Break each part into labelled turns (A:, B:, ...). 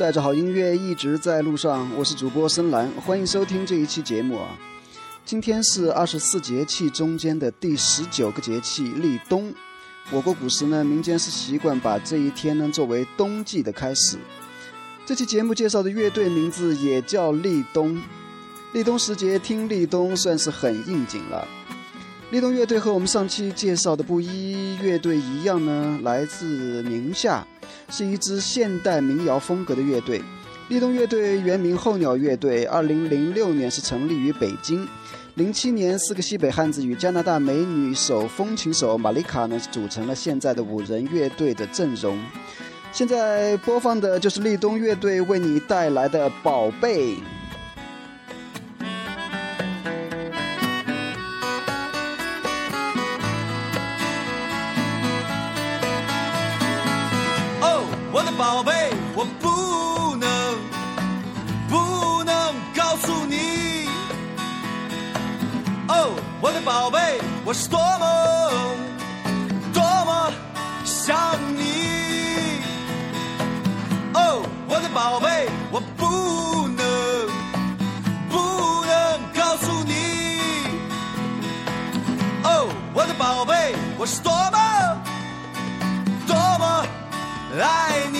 A: 带着好音乐一直在路上，我是主播深蓝，欢迎收听这一期节目啊。今天是二十四节气中间的第十九个节气立冬。我国古时呢，民间是习惯把这一天呢作为冬季的开始。这期节目介绍的乐队名字也叫立冬。立冬时节听立冬算是很应景了。立冬乐队和我们上期介绍的布衣乐队一样呢，来自宁夏，是一支现代民谣风格的乐队。立冬乐队原名候鸟乐队，二零零六年是成立于北京。零七年，四个西北汉子与加拿大美女手风琴手玛丽卡呢，组成了现在的五人乐队的阵容。现在播放的就是立冬乐队为你带来的《宝贝》。
B: 宝贝，我不能不能告诉你，哦，我的宝贝，我是多么多么想你，哦，我的宝贝，我不能不能告诉你，哦，我的宝贝，我是多么多么爱你。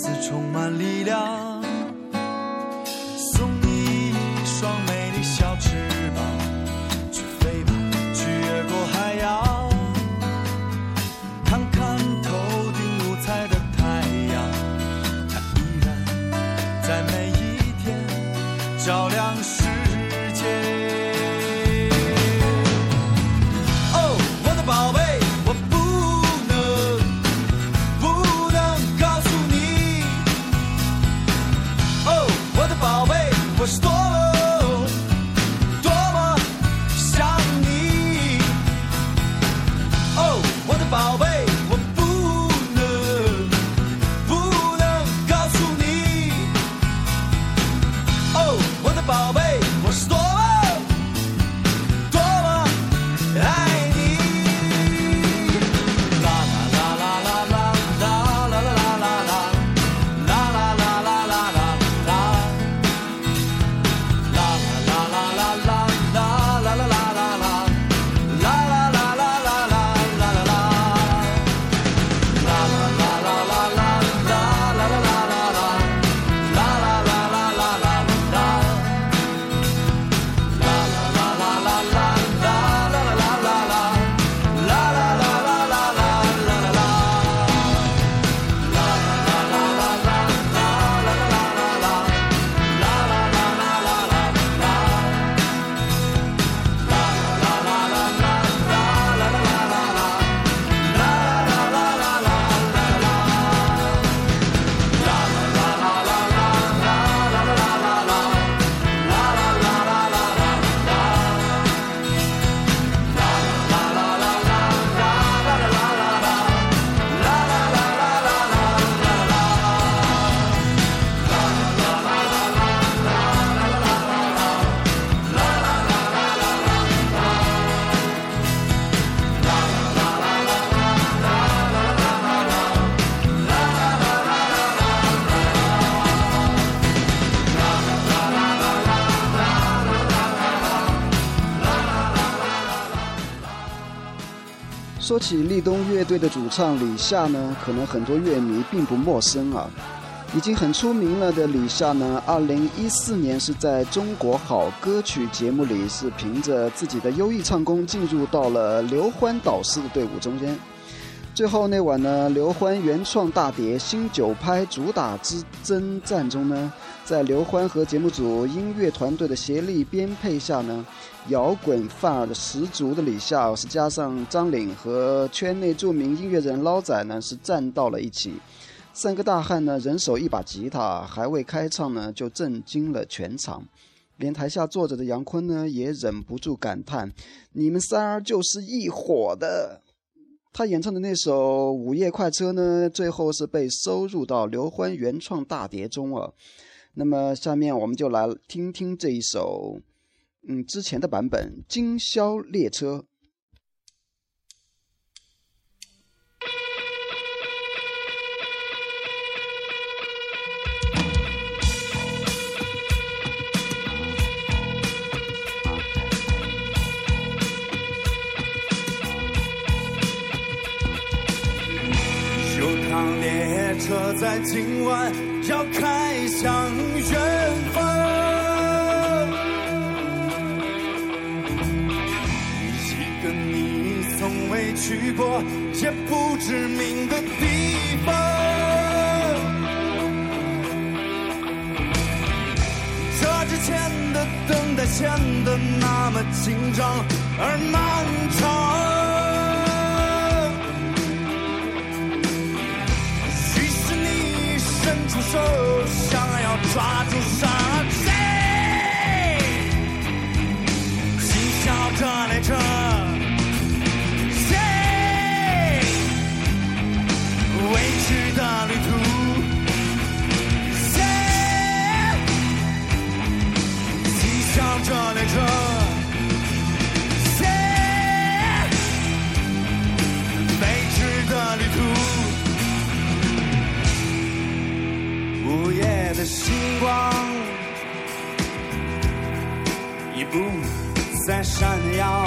B: 次充满力量。
A: 说起立冬乐队的主唱李夏呢，可能很多乐迷并不陌生啊。已经很出名了的李夏呢，二零一四年是在中国好歌曲节目里是凭着自己的优异唱功进入到了刘欢导师的队伍中间。最后那晚呢，刘欢原创大碟《新九拍》主打之征战中呢，在刘欢和节目组音乐团队的协力编配下呢，摇滚范儿的十足的李夏是加上张岭和圈内著名音乐人捞仔呢是站到了一起，三个大汉呢，人手一把吉他，还未开唱呢，就震惊了全场。连台下坐着的杨坤呢，也忍不住感叹：“你们仨儿就是一伙的。”他演唱的那首《午夜快车》呢，最后是被收入到刘欢原创大碟中啊。那么，下面我们就来听听这一首，嗯，之前的版本《今宵列车》。
B: 车在今晚要开向远方，一个你从未去过也不知名的地方。这之前的等待显得那么紧张而漫长。手想要抓住谁？今宵这列车，闪耀，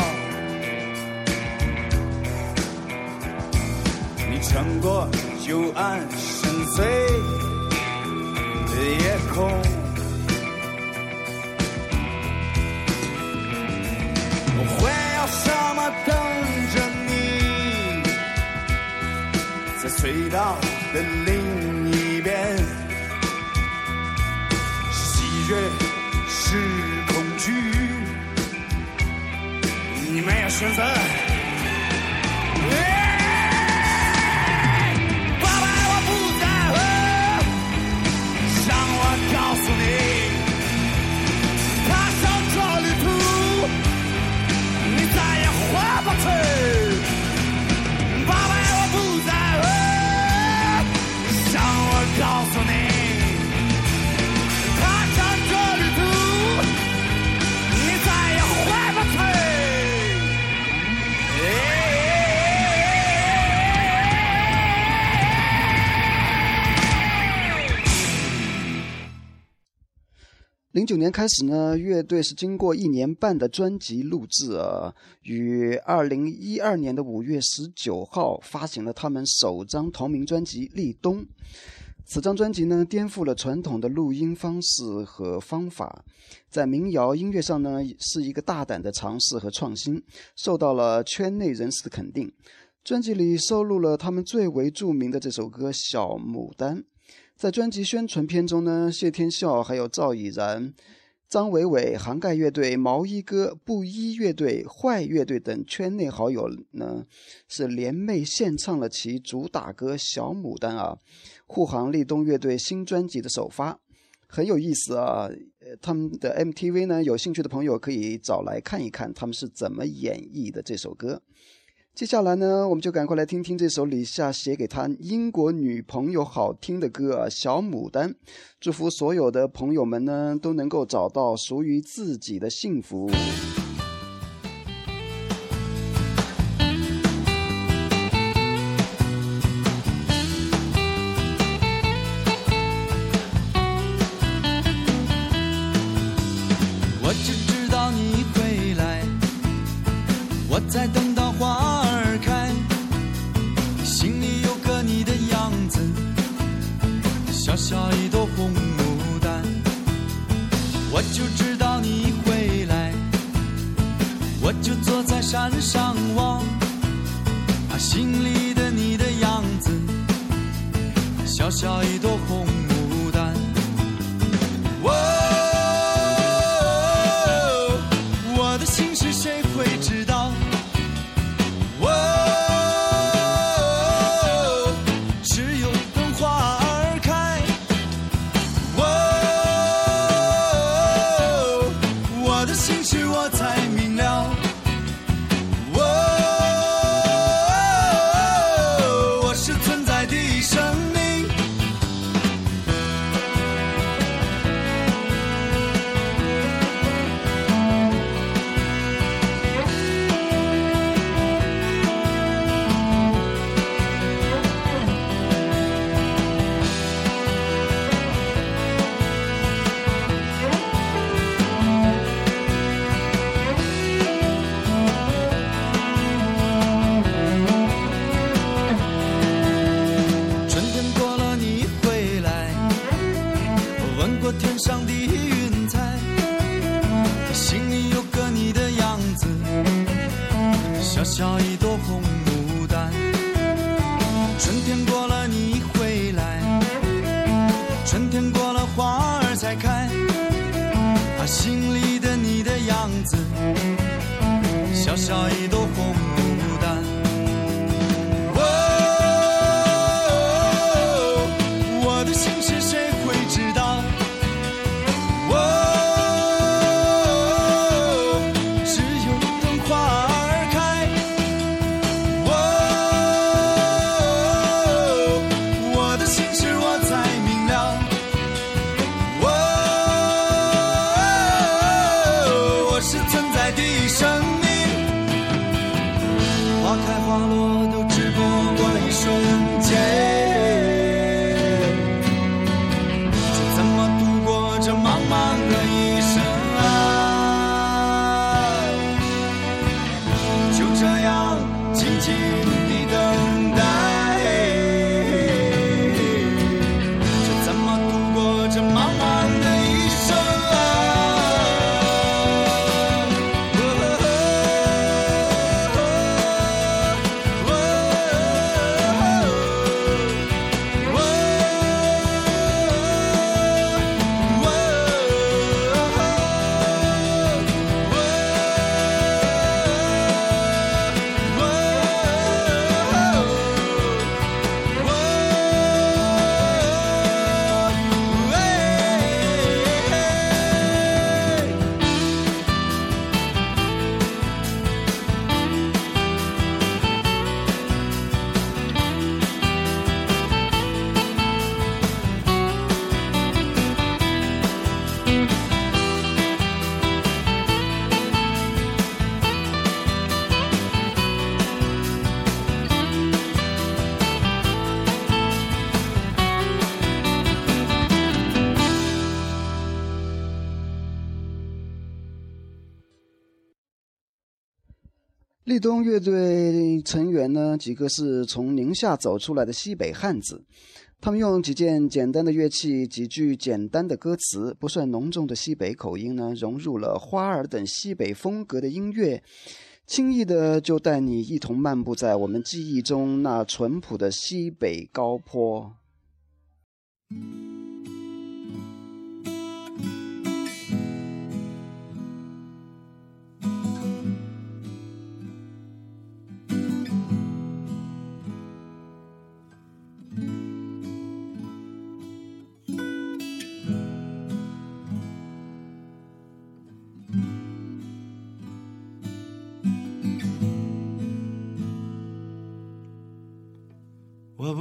B: 你穿过幽暗深邃的夜空，我会有什么等着你，在隧道的另你
A: 零九年开始呢，乐队是经过一年半的专辑录制啊，于二零一二年的五月十九号发行了他们首张同名专辑《立冬》。此张专辑呢，颠覆了传统的录音方式和方法，在民谣音乐上呢，是一个大胆的尝试和创新，受到了圈内人士的肯定。专辑里收录了他们最为著名的这首歌《小牡丹》。在专辑宣传片中呢，谢天笑、还有赵以然、张伟伟、涵盖乐队、毛衣哥、布衣乐队、坏乐队等圈内好友呢，是联袂献唱了其主打歌《小牡丹》啊，护航立冬乐队新专辑的首发，很有意思啊。呃，他们的 MTV 呢，有兴趣的朋友可以找来看一看，他们是怎么演绎的这首歌。接下来呢，我们就赶快来听听这首李夏写给他英国女朋友好听的歌《小牡丹》。祝福所有的朋友们呢，都能够找到属于自己的幸福。
B: 山上望，啊，心里的你的样子，小小一朵红小小一朵红牡丹。春天过了你回来，春天过了花儿才开，啊，心里的你的样子，小小一朵
A: 员呢，几个是从宁夏走出来的西北汉子，他们用几件简单的乐器、几句简单的歌词，不算浓重的西北口音呢，融入了花儿等西北风格的音乐，轻易的就带你一同漫步在我们记忆中那淳朴的西北高坡。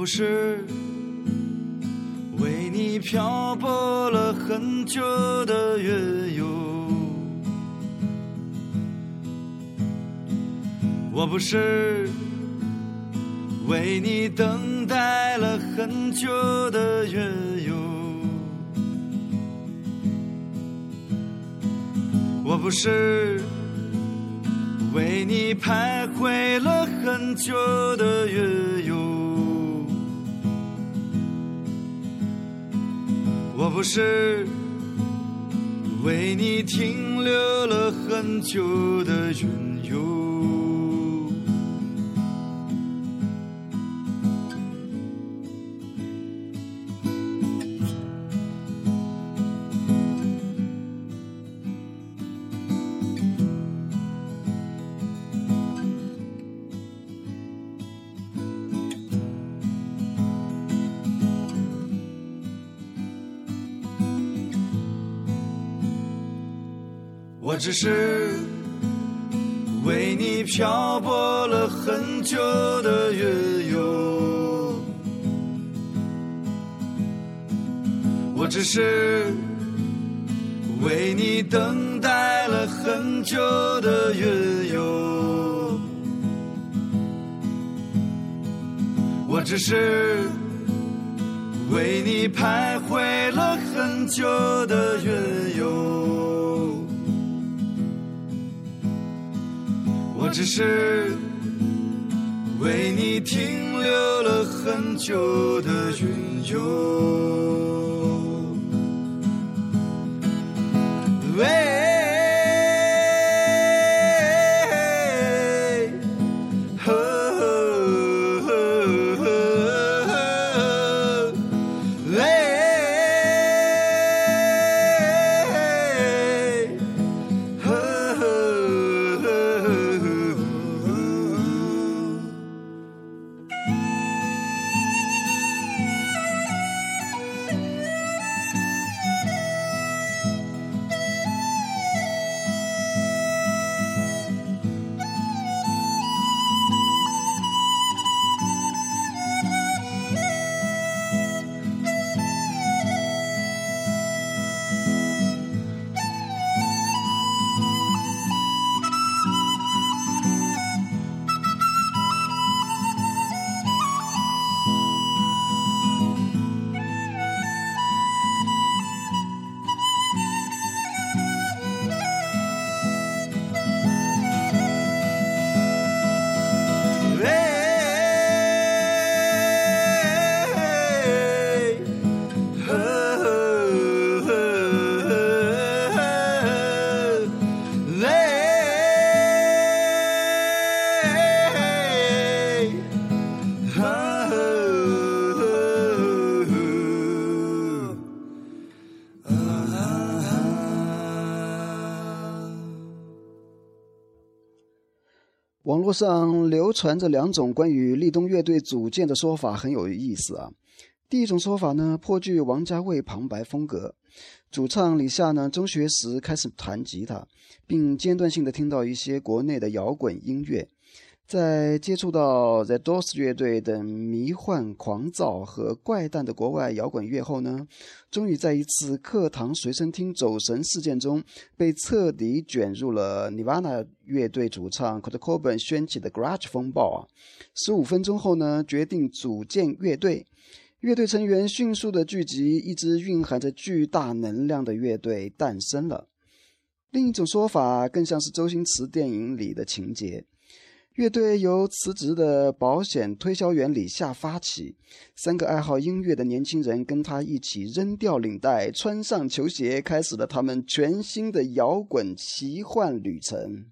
B: 不是为你漂泊了很久的乐友，我不是为你等待了很久的乐友，我不是为你徘徊了很久的乐友。我不是为你停留了很久的云游，只是为你漂泊了很久的乐友，我只是为你等待了很久的乐友，我只是为你徘徊了很久的乐友。只是为你停留了很久的云游。
A: 上流传着两种关于立冬乐队组建的说法，很有意思啊。第一种说法呢，颇具王家卫旁白风格。主唱李夏呢，中学时开始弹吉他，并间断性的听到一些国内的摇滚音乐。在接触到 The Doors 乐队等迷幻、狂躁和怪诞的国外摇滚乐后呢，终于在一次课堂随身听走神事件中，被彻底卷入了 Nirvana 乐队主唱 Kurt Cobain 掀起的 Garage 风暴啊！十五分钟后呢，决定组建乐队。乐队成员迅速的聚集，一支蕴含着巨大能量的乐队诞生了。另一种说法更像是周星驰电影里的情节：乐队由辞职的保险推销员李夏发起，三个爱好音乐的年轻人跟他一起扔掉领带，穿上球鞋，开始了他们全新的摇滚奇幻旅程。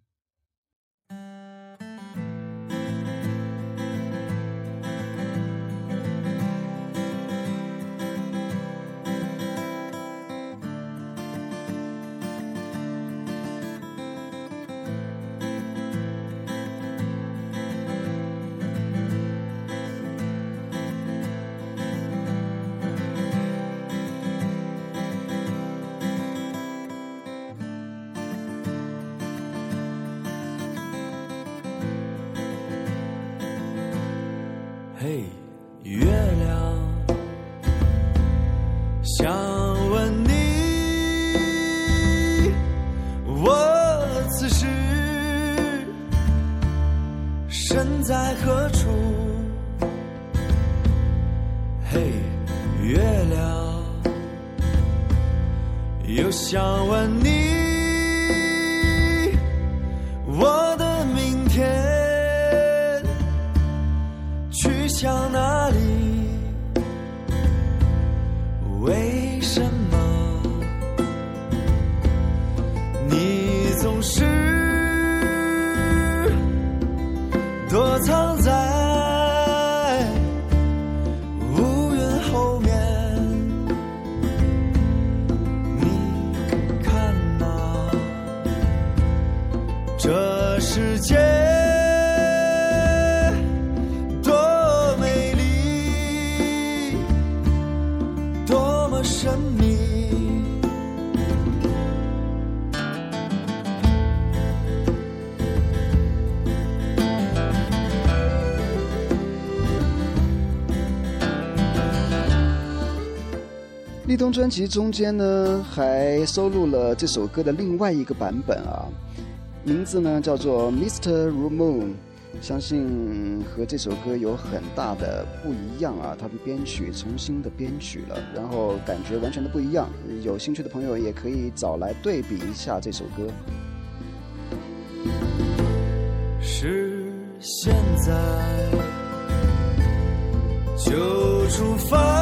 B: 向哪
A: 专辑中间呢，还收录了这首歌的另外一个版本啊，名字呢叫做《Mr. Moon》，相信和这首歌有很大的不一样啊，他们编曲重新的编曲了，然后感觉完全的不一样。有兴趣的朋友也可以找来对比一下这首歌。
B: 是现在就出发。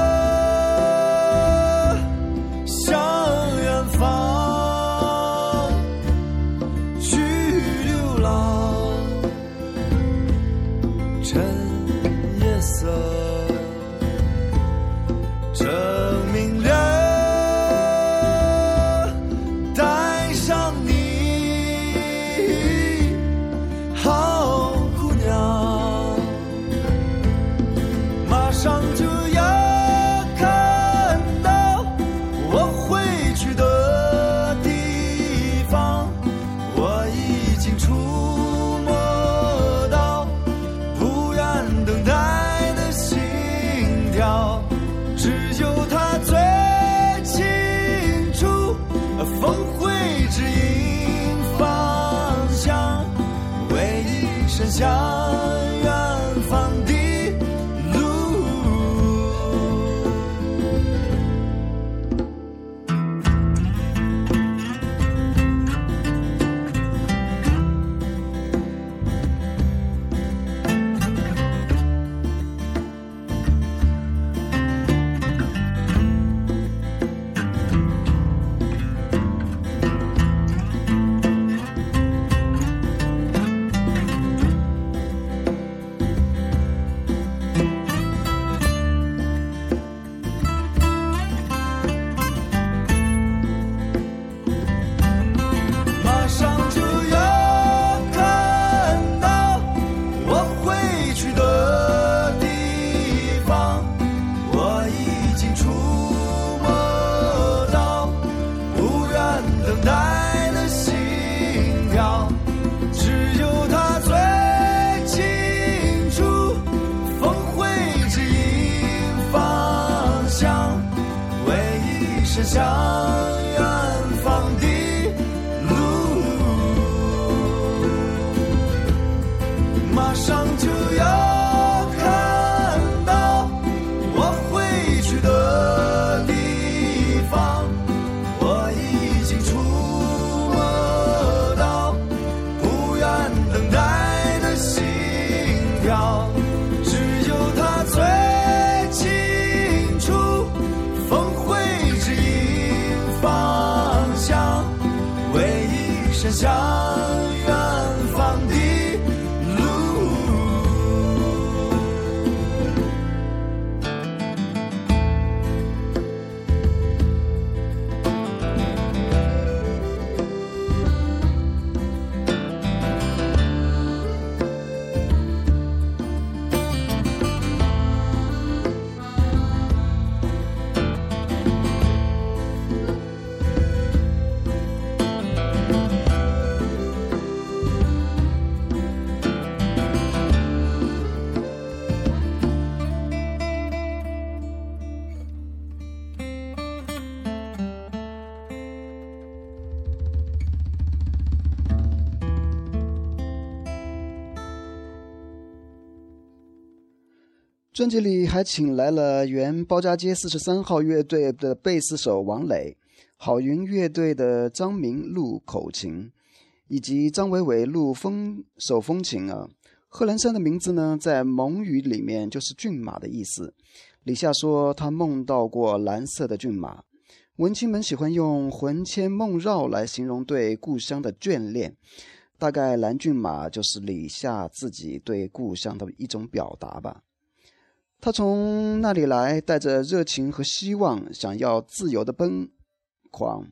A: 专辑里还请来了原包家街四十三号乐队的贝斯手王磊，好云乐队的张明录口琴，以及张伟伟录风手风琴啊。贺兰山的名字呢，在蒙语里面就是骏马的意思。李夏说他梦到过蓝色的骏马。文青们喜欢用魂牵梦绕来形容对故乡的眷恋，大概蓝骏马就是李夏自己对故乡的一种表达吧。他从那里来，带着热情和希望，想要自由的奔狂，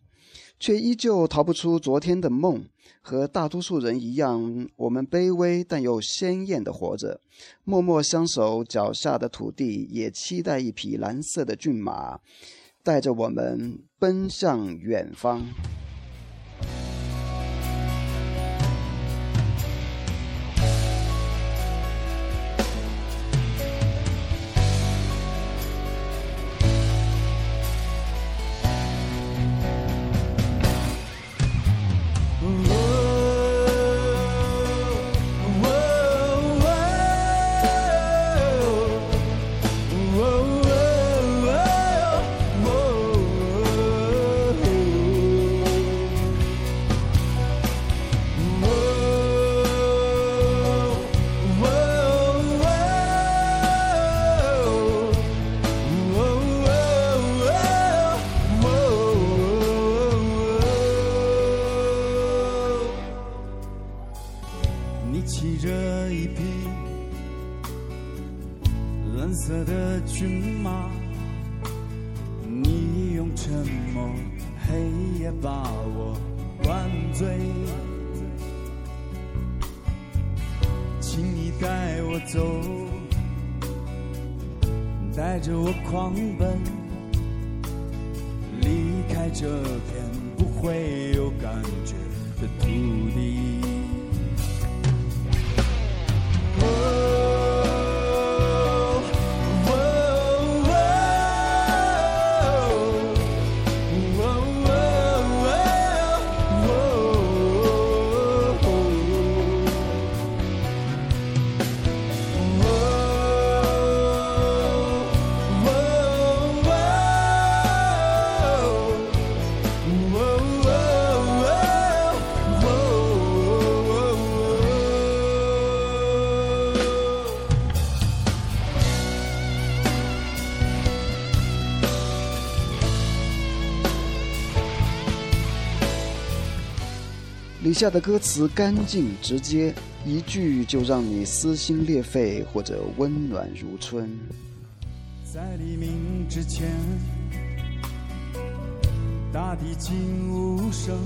A: 却依旧逃不出昨天的梦。和大多数人一样，我们卑微但又鲜艳的活着，默默相守。脚下的土地也期待一匹蓝色的骏马，带着我们奔向远方。李夏的歌词干净直接，一句就让你撕心裂肺，或者温暖如春。
B: 在黎明之前，大地静无声，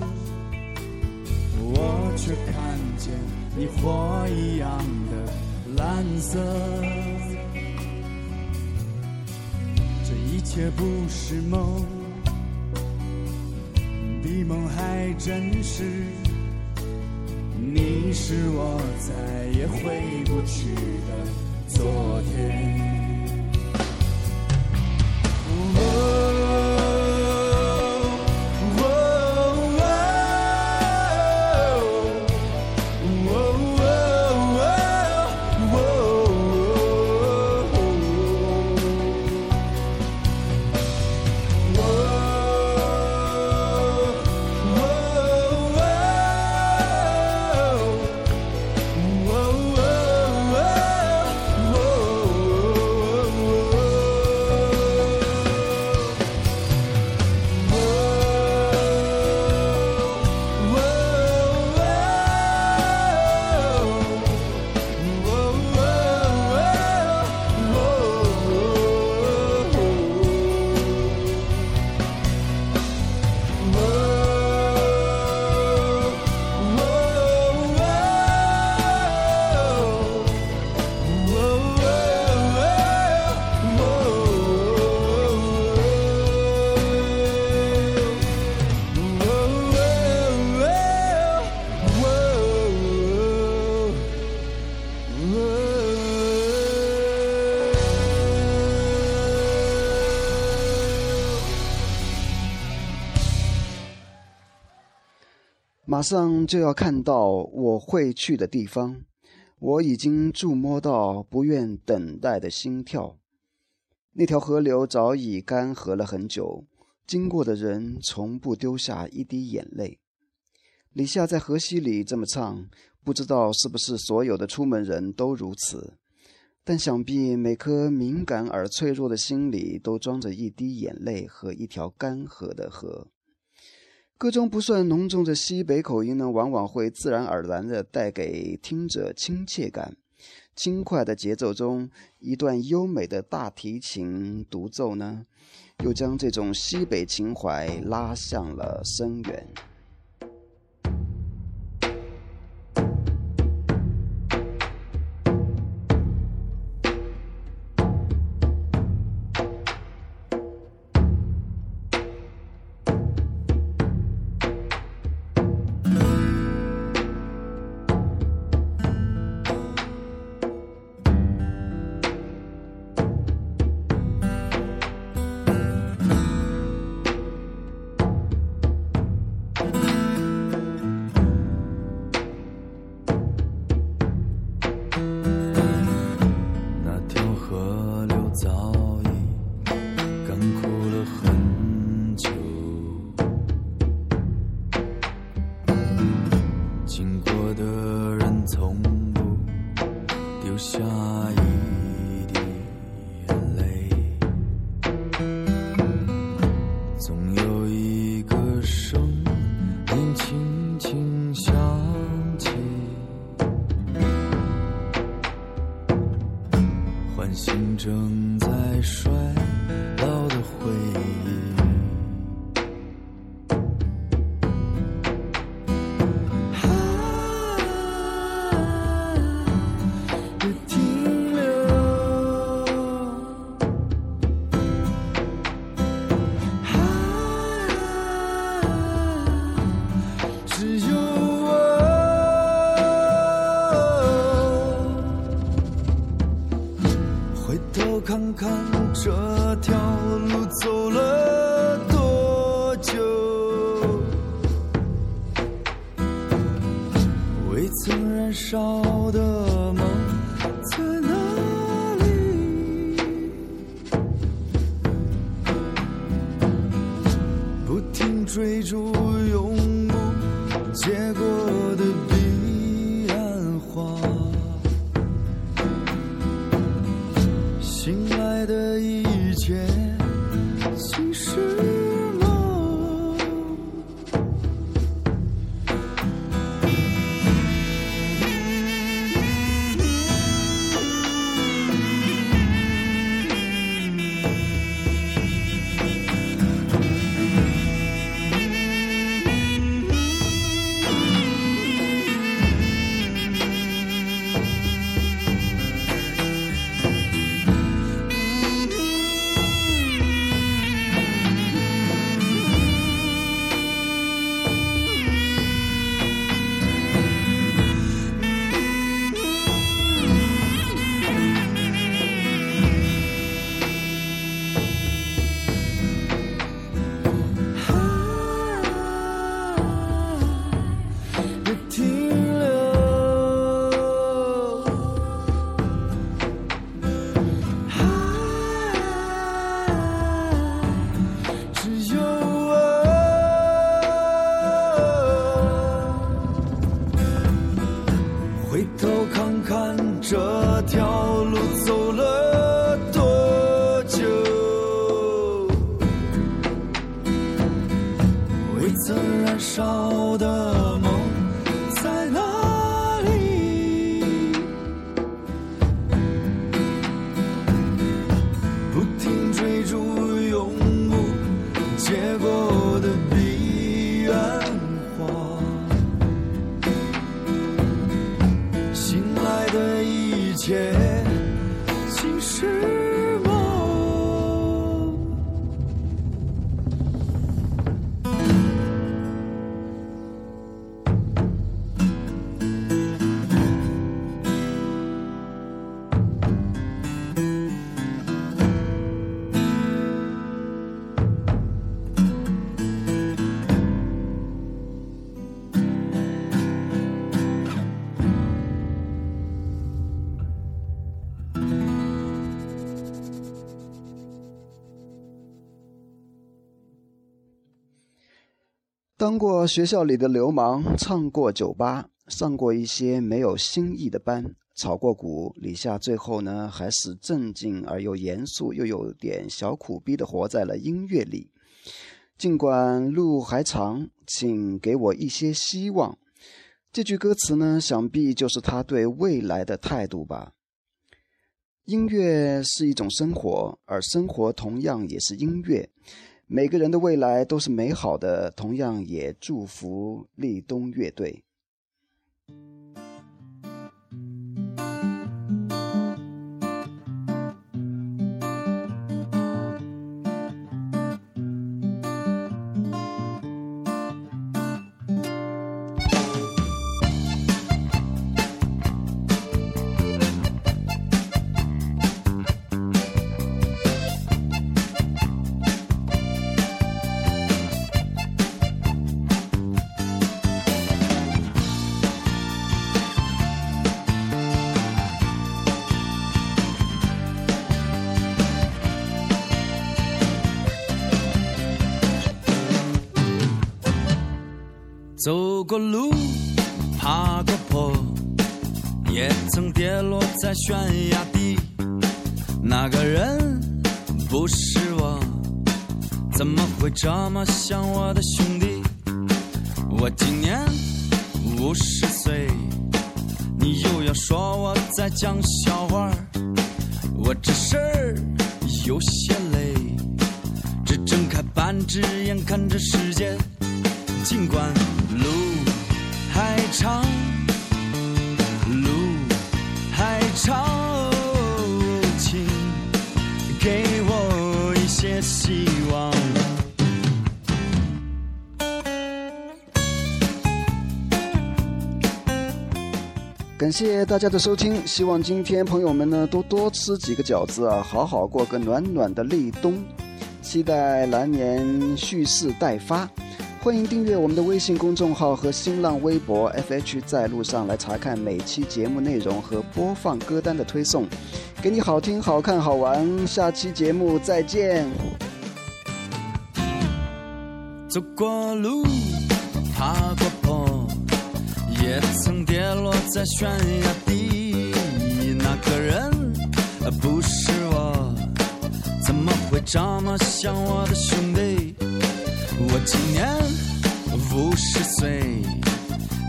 B: 我却看见你火一样的蓝色。这一切不是梦，比梦还真实。你是我再也回不去的昨天。马上就要看到我会去的地方，我已经触摸到不愿等待的心跳。那条河流早已干涸了很久，经过的人从不丢下一滴眼泪。李夏在河西里这么唱，不知道是不是所有的出门人都如此，但想必每颗敏感而脆弱的心里都装着一滴眼泪和一条干涸的河。歌中不算浓重的西北口音呢，往往会自然而然的带给听者亲切感。轻快的节奏中，一段优美的大提琴独奏呢，又将这种西北情怀拉向了深远。难过。
A: 追逐当过学校里的流氓，唱过酒吧，上过一些没有新意的班，炒过股。李夏最后呢，还是镇静而又严肃，又有点小苦逼的活在了音乐里。尽管路还长，请给我一些希望。这句歌词呢，想必就是他对未来的态度吧。音乐是一种生活，而生活同样也是音乐。每个人的未来都是美好的，同样也祝福立冬乐队。
B: 走过路，爬过坡，也曾跌落在悬崖底。那个人不是我，怎么会这么像我的兄弟？我今年五十岁，你又要说我在讲笑话我这事儿有些累，只睁开半只眼看着世界，尽管。路长，路还长，请给我一些希望。
A: 感谢大家的收听，希望今天朋友们呢都多吃几个饺子啊，好好过个暖暖的立冬。期待来年蓄势待发。欢迎订阅我们的微信公众号和新浪微博 FH 在路上来查看每期节目内容和播放歌单的推送，给你好听、好看、好玩。下期节目再见。
B: 走过路，爬过坡，也曾跌落在悬崖底。那个人不是我，怎么会这么像我的兄弟？我今年五十岁，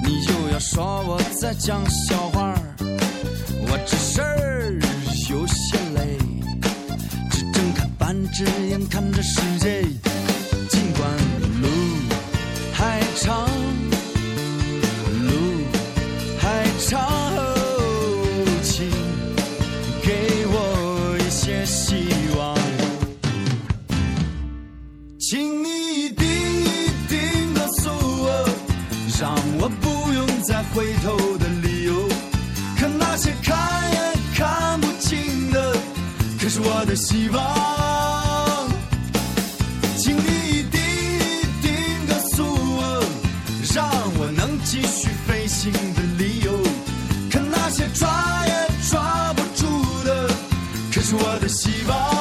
B: 你又要说我在讲笑话我这事儿有些累，只睁开半只眼看着世界。尽管路还长，路还长，的希望。请你一定一定告诉我，让我能继续飞行的理由。可那些抓也抓不住的，可是我的希望。